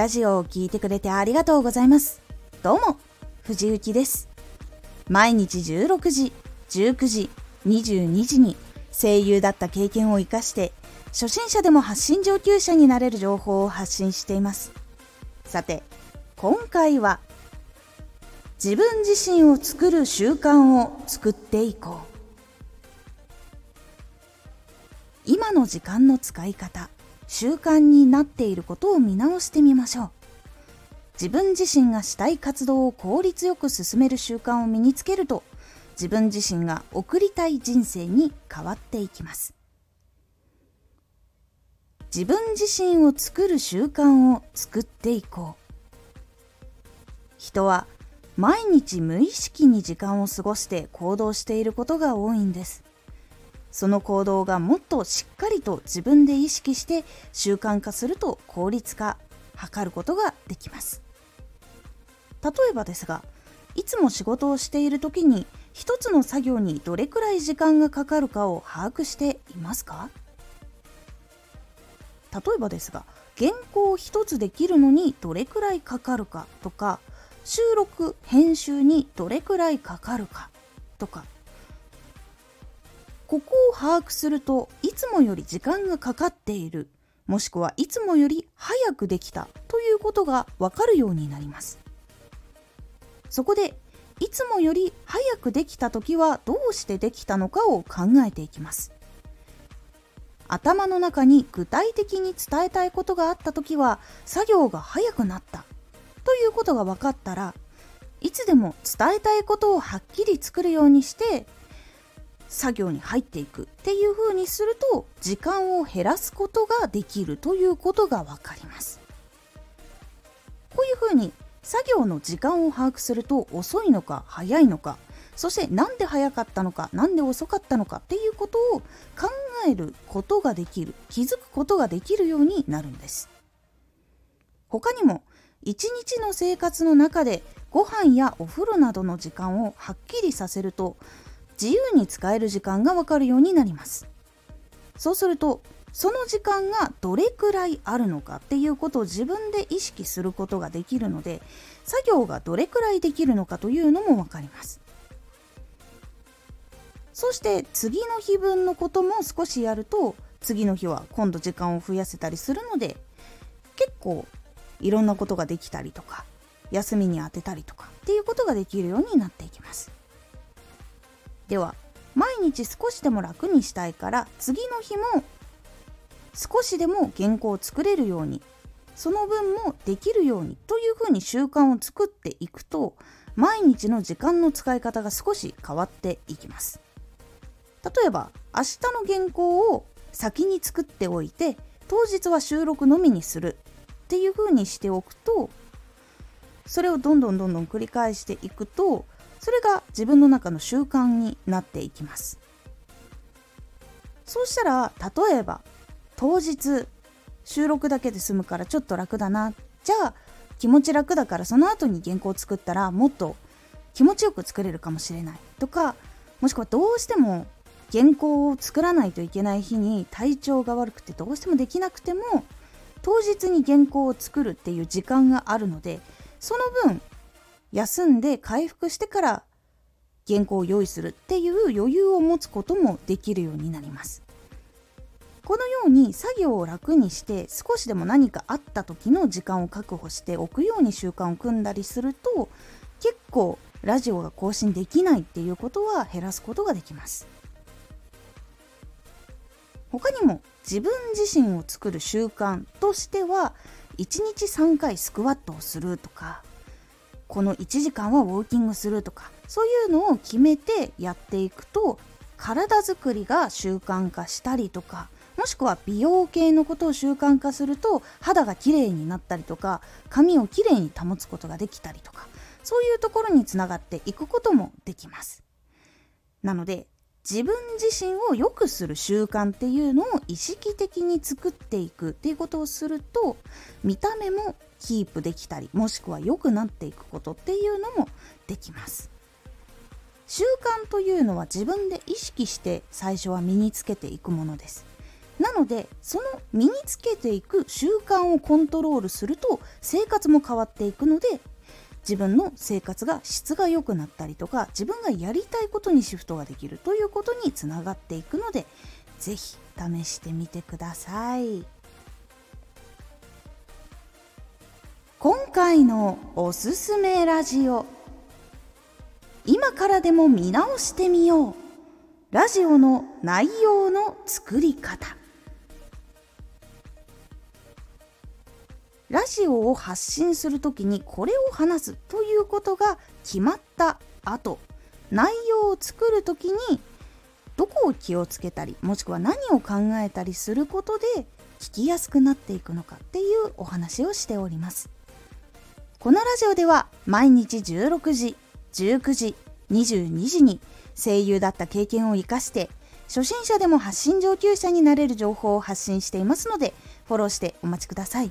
ラジオを聴いてくれてありがとうございます。どうも、藤幸です。毎日16時、19時、22時に声優だった経験を活かして、初心者でも発信上級者になれる情報を発信しています。さて、今回は、自分自身を作る習慣を作っていこう。今の時間の使い方習慣になっていることを見直してみましょう。自分自身がしたい活動を効率よく進める習慣を身につけると自分自身が送りたい人生に変わっていきます。自分自身を作る習慣を作っていこう。人は毎日無意識に時間を過ごして行動していることが多いんです。その行動がもっとしっかりと自分で意識して習慣化すると効率化図ることができます。例えばですがいつも仕事をしている時に一つの作業にどれくらい時間がかかるかを把握していますか？例えばですが原稿を一つできるのにどれくらいかかるかとか収録編集にどれくらいかかるかとか。ここを把握するといつもより時間がかかっている。もしくはいつもより早くできたということがわかるようになります。そこでいつもより早くできた時はどうしてできたのかを考えていきます。頭の中に具体的に伝えたいことがあった時は作業が早くなった。ということが分かったらいつでも伝えたいことをはっきり作るようにして作業に入っていくっていう風にすると時間を減らすことができるということが分かります。こういう風に作業の時間を把握すると遅いのか早いのかそして何で早かったのか何で遅かったのかっていうことを考えることができる気づくことができるようになるんです。他にも一日の生活の中でご飯やお風呂などの時間をはっきりさせると自由に使える時間がわかるようになります。そうするとその時間がどれくらいあるのかっていうことを自分で意識することができるので作業がどれくらいできるのかというのも分かります。そして次の日分のことも少しやると次の日は今度時間を増やせたりするので結構いろんなことができたりとか休みに当てたりとかっていうことができるようになっていきます。では毎日少しでも楽にしたいから次の日も少しでも原稿を作れるようにその分もできるようにというふうに習慣を作っていくと毎日の時間の使い方が少し変わっていきます。例えば明日の原稿を先に作っておいて当日は収録のみにするっていうふうにしておくとそれをどんどんどんどん繰り返していくとそれが自分の中の習慣になっていきます。そうしたら例えば当日収録だけで済むからちょっと楽だな。じゃあ気持ち楽だからその後に原稿を作ったらもっと気持ちよく作れるかもしれない。とかもしくはどうしても原稿を作らないといけない日に体調が悪くてどうしてもできなくても当日に原稿を作るっていう時間があるのでその分休んで回復してから原稿を用意するっていう余裕を持つこともできるようになります。このように作業を楽にして少しでも何かあった時の時間を確保しておくように習慣を組んだりすると結構ラジオが更新できないっていうことは減らすことができます。他にも自分自身を作る習慣としては1日3回スクワットをするとかこの1時間はウォーキングするとかそういうのを決めてやっていくと体づくりが習慣化したりとかもしくは美容系のことを習慣化すると肌が綺麗になったりとか髪をきれいに保つことができたりとかそういうところにつながっていくこともできます。なので自分自身を良くする習慣っていうのを意識的に作っていくっていうことをすると見た目もキープできたりもしくは良くなっていくことっていうのもできます。習慣というのは自分で意識して最初は身につけていくものです。なのでその身につけていく習慣をコントロールすると生活も変わっていくので自分の生活が質が良くなったりとか自分がやりたいことにシフトができるということにつながっていくので是非試してみてください。今回のおすすめラジオ。今からでも見直してみよう。ラジオの内容の作り方。ラジオを発信するときにこれを話すということが決まった後内容を作るときにどこを気をつけたりもしくは何を考えたりすることで聞きやすくなっていくのかっていうお話をしております。このラジオでは毎日16時19時22時に声優だった経験を生かして初心者でも発信上級者になれる情報を発信していますのでフォローしてお待ちください。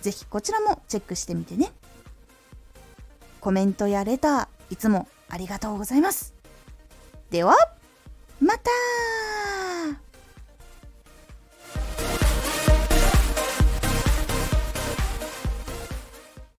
ぜひこちらもチェックしてみてね。コメントやレター、いつもありがとうございます。では、また